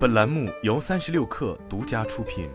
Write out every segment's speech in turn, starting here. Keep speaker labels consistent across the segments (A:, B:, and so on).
A: 本栏目由三十六氪独家出品。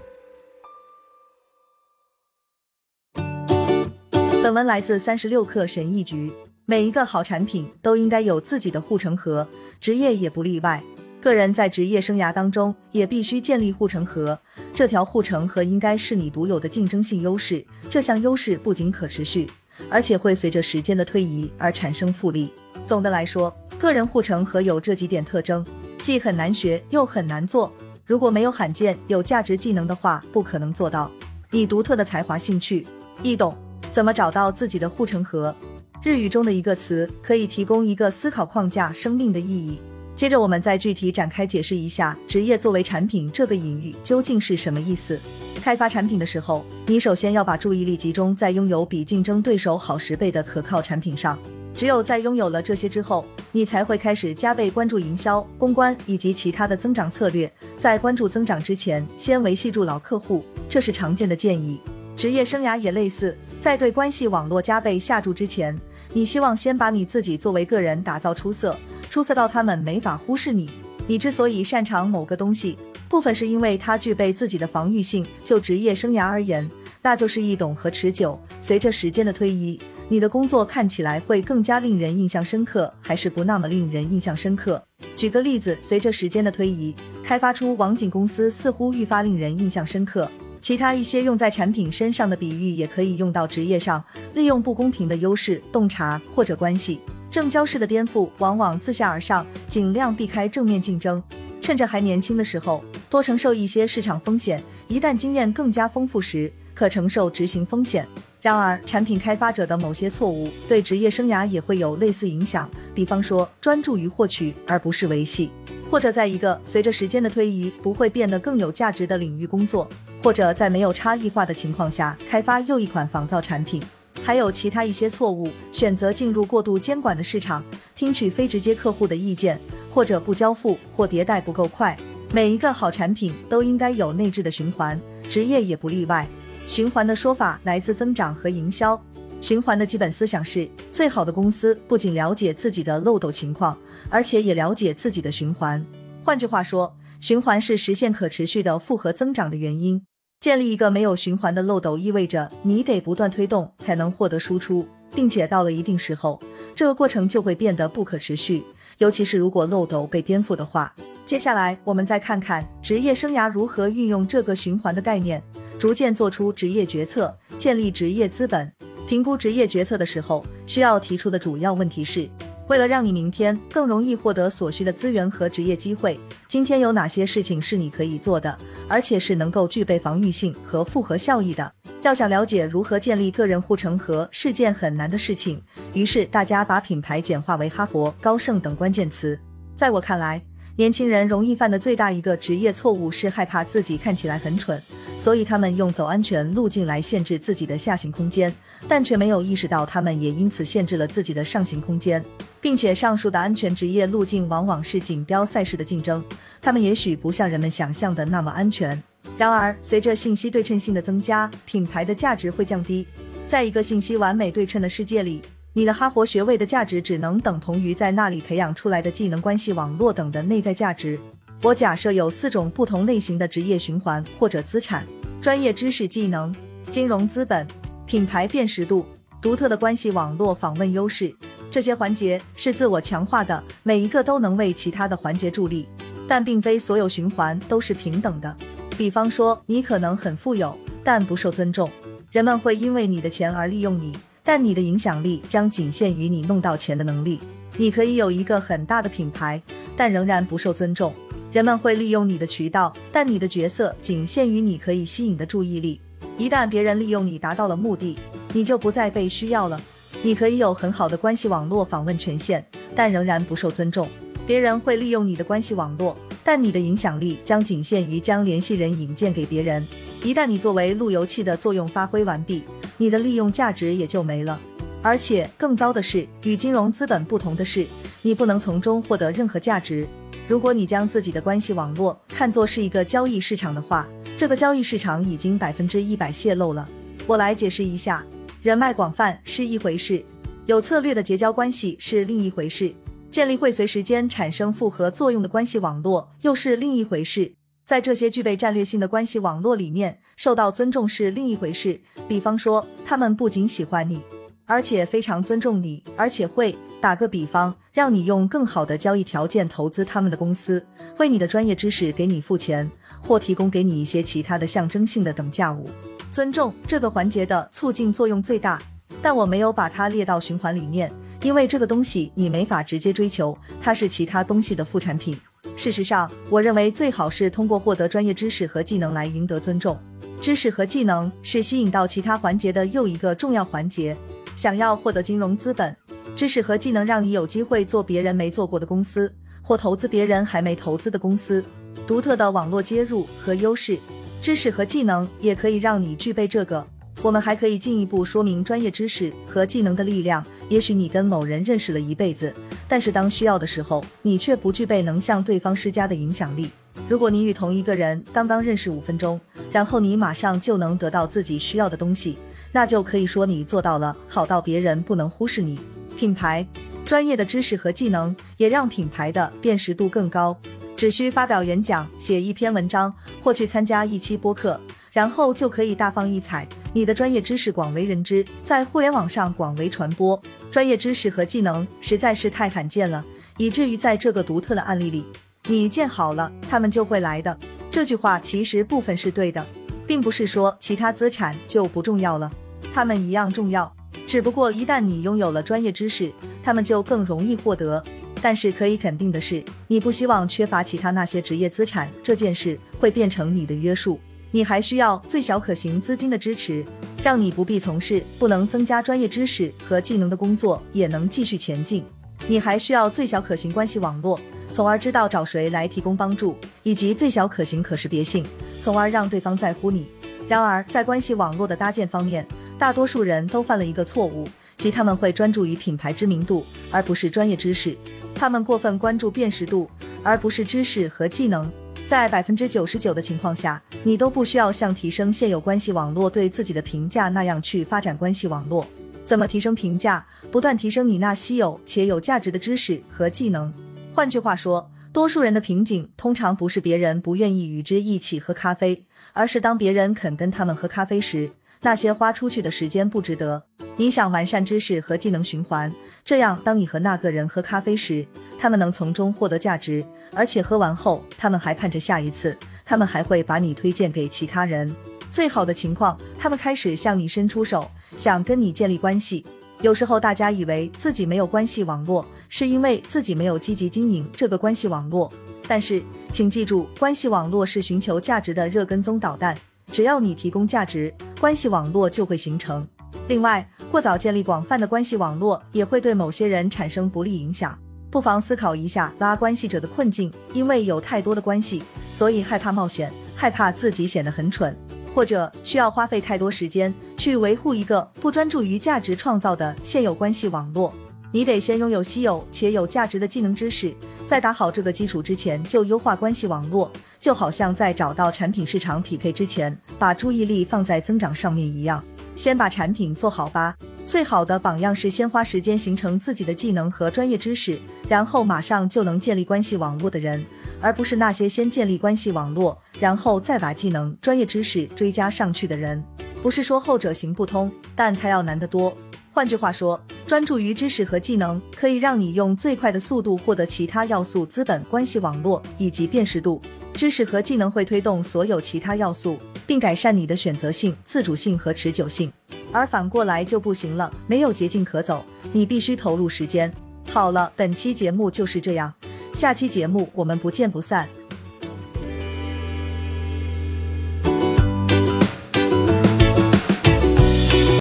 B: 本文来自三十六氪神译局。每一个好产品都应该有自己的护城河，职业也不例外。个人在职业生涯当中也必须建立护城河，这条护城河应该是你独有的竞争性优势。这项优势不仅可持续，而且会随着时间的推移而产生复利。总的来说，个人护城河有这几点特征。既很难学又很难做，如果没有罕见有价值技能的话，不可能做到。你独特的才华、兴趣、易懂，怎么找到自己的护城河？日语中的一个词可以提供一个思考框架，生命的意义。接着我们再具体展开解释一下，职业作为产品这个隐喻究竟是什么意思？开发产品的时候，你首先要把注意力集中在拥有比竞争对手好十倍的可靠产品上。只有在拥有了这些之后，你才会开始加倍关注营销、公关以及其他的增长策略。在关注增长之前，先维系住老客户，这是常见的建议。职业生涯也类似，在对关系网络加倍下注之前，你希望先把你自己作为个人打造出色，出色到他们没法忽视你。你之所以擅长某个东西，部分是因为它具备自己的防御性。就职业生涯而言，那就是易懂和持久。随着时间的推移。你的工作看起来会更加令人印象深刻，还是不那么令人印象深刻？举个例子，随着时间的推移，开发出网景公司似乎愈发令人印象深刻。其他一些用在产品身上的比喻也可以用到职业上，利用不公平的优势、洞察或者关系。正交式的颠覆往往自下而上，尽量避开正面竞争。趁着还年轻的时候，多承受一些市场风险，一旦经验更加丰富时，可承受执行风险。然而，产品开发者的某些错误对职业生涯也会有类似影响。比方说，专注于获取而不是维系，或者在一个随着时间的推移不会变得更有价值的领域工作，或者在没有差异化的情况下开发又一款仿造产品。还有其他一些错误，选择进入过度监管的市场，听取非直接客户的意见，或者不交付或迭代不够快。每一个好产品都应该有内置的循环，职业也不例外。循环的说法来自增长和营销。循环的基本思想是，最好的公司不仅了解自己的漏斗情况，而且也了解自己的循环。换句话说，循环是实现可持续的复合增长的原因。建立一个没有循环的漏斗，意味着你得不断推动才能获得输出，并且到了一定时候，这个过程就会变得不可持续。尤其是如果漏斗被颠覆的话。接下来，我们再看看职业生涯如何运用这个循环的概念。逐渐做出职业决策，建立职业资本。评估职业决策的时候，需要提出的主要问题是：为了让你明天更容易获得所需的资源和职业机会，今天有哪些事情是你可以做的，而且是能够具备防御性和复合效益的？要想了解如何建立个人护城河是件很难的事情，于是大家把品牌简化为哈佛、高盛等关键词。在我看来，年轻人容易犯的最大一个职业错误是害怕自己看起来很蠢。所以他们用走安全路径来限制自己的下行空间，但却没有意识到他们也因此限制了自己的上行空间，并且上述的安全职业路径往往是锦标赛式的竞争，他们也许不像人们想象的那么安全。然而，随着信息对称性的增加，品牌的价值会降低。在一个信息完美对称的世界里，你的哈佛学位的价值只能等同于在那里培养出来的技能、关系网络等的内在价值。我假设有四种不同类型的职业循环或者资产：专业知识技能、金融资本、品牌辨识度、独特的关系网络访问优势。这些环节是自我强化的，每一个都能为其他的环节助力，但并非所有循环都是平等的。比方说，你可能很富有，但不受尊重，人们会因为你的钱而利用你，但你的影响力将仅限于你弄到钱的能力。你可以有一个很大的品牌，但仍然不受尊重。人们会利用你的渠道，但你的角色仅限于你可以吸引的注意力。一旦别人利用你达到了目的，你就不再被需要了。你可以有很好的关系网络访问权限，但仍然不受尊重。别人会利用你的关系网络，但你的影响力将仅限于将联系人引荐给别人。一旦你作为路由器的作用发挥完毕，你的利用价值也就没了。而且更糟的是，与金融资本不同的是，你不能从中获得任何价值。如果你将自己的关系网络看作是一个交易市场的话，这个交易市场已经百分之一百泄露了。我来解释一下，人脉广泛是一回事，有策略的结交关系是另一回事。建立会随时间产生复合作用的关系网络又是另一回事。在这些具备战略性的关系网络里面，受到尊重是另一回事。比方说，他们不仅喜欢你，而且非常尊重你，而且会打个比方，让你用更好的交易条件投资他们的公司，为你的专业知识给你付钱，或提供给你一些其他的象征性的等价物。尊重这个环节的促进作用最大，但我没有把它列到循环里面，因为这个东西你没法直接追求，它是其他东西的副产品。事实上，我认为最好是通过获得专业知识和技能来赢得尊重。知识和技能是吸引到其他环节的又一个重要环节。想要获得金融资本，知识和技能让你有机会做别人没做过的公司，或投资别人还没投资的公司。独特的网络接入和优势，知识和技能也可以让你具备这个。我们还可以进一步说明专业知识和技能的力量。也许你跟某人认识了一辈子。但是当需要的时候，你却不具备能向对方施加的影响力。如果你与同一个人刚刚认识五分钟，然后你马上就能得到自己需要的东西，那就可以说你做到了，好到别人不能忽视你。品牌专业的知识和技能也让品牌的辨识度更高。只需发表演讲、写一篇文章或去参加一期播客，然后就可以大放异彩。你的专业知识广为人知，在互联网上广为传播。专业知识和技能实在是太罕见了，以至于在这个独特的案例里，你建好了，他们就会来的。这句话其实部分是对的，并不是说其他资产就不重要了，他们一样重要。只不过一旦你拥有了专业知识，他们就更容易获得。但是可以肯定的是，你不希望缺乏其他那些职业资产，这件事会变成你的约束。你还需要最小可行资金的支持。让你不必从事不能增加专业知识和技能的工作，也能继续前进。你还需要最小可行关系网络，从而知道找谁来提供帮助，以及最小可行可识别性，从而让对方在乎你。然而，在关系网络的搭建方面，大多数人都犯了一个错误，即他们会专注于品牌知名度，而不是专业知识。他们过分关注辨识度，而不是知识和技能。在百分之九十九的情况下，你都不需要像提升现有关系网络对自己的评价那样去发展关系网络。怎么提升评价？不断提升你那稀有且有价值的知识和技能。换句话说，多数人的瓶颈通常不是别人不愿意与之一起喝咖啡，而是当别人肯跟他们喝咖啡时，那些花出去的时间不值得。你想完善知识和技能循环，这样当你和那个人喝咖啡时，他们能从中获得价值。而且喝完后，他们还盼着下一次，他们还会把你推荐给其他人。最好的情况，他们开始向你伸出手，想跟你建立关系。有时候大家以为自己没有关系网络，是因为自己没有积极经营这个关系网络。但是，请记住，关系网络是寻求价值的热跟踪导弹。只要你提供价值，关系网络就会形成。另外，过早建立广泛的关系网络，也会对某些人产生不利影响。不妨思考一下拉关系者的困境，因为有太多的关系，所以害怕冒险，害怕自己显得很蠢，或者需要花费太多时间去维护一个不专注于价值创造的现有关系网络。你得先拥有稀有且有价值的技能知识，在打好这个基础之前就优化关系网络，就好像在找到产品市场匹配之前，把注意力放在增长上面一样。先把产品做好吧。最好的榜样是先花时间形成自己的技能和专业知识，然后马上就能建立关系网络的人，而不是那些先建立关系网络，然后再把技能、专业知识追加上去的人。不是说后者行不通，但它要难得多。换句话说，专注于知识和技能，可以让你用最快的速度获得其他要素：资本、关系网络以及辨识度。知识和技能会推动所有其他要素，并改善你的选择性、自主性和持久性。而反过来就不行了，没有捷径可走，你必须投入时间。好了，本期节目就是这样，下期节目我们不见不散。